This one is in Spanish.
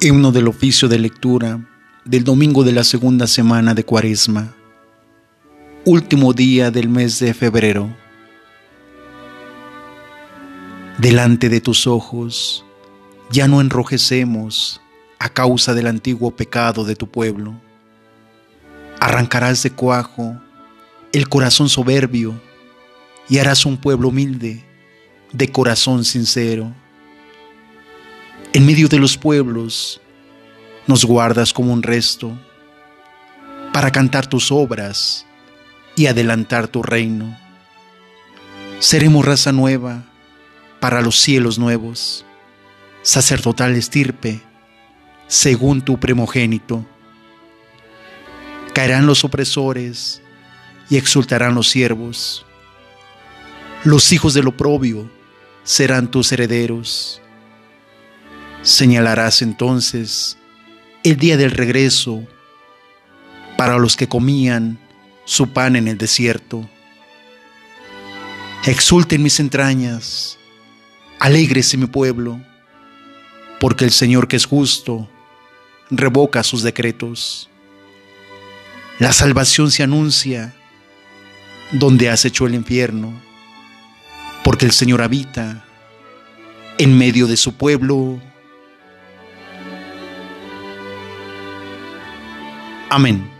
Himno del oficio de lectura del domingo de la segunda semana de Cuaresma, último día del mes de febrero. Delante de tus ojos ya no enrojecemos a causa del antiguo pecado de tu pueblo. Arrancarás de cuajo el corazón soberbio y harás un pueblo humilde, de corazón sincero en medio de los pueblos, nos guardas como un resto para cantar tus obras y adelantar tu reino. Seremos raza nueva para los cielos nuevos, sacerdotal estirpe, según tu primogénito. Caerán los opresores y exultarán los siervos. Los hijos del oprobio serán tus herederos Señalarás entonces el día del regreso para los que comían su pan en el desierto. Exulten mis entrañas, alégrese mi pueblo, porque el Señor que es justo revoca sus decretos. La salvación se anuncia donde has hecho el infierno, porque el Señor habita en medio de su pueblo Amén.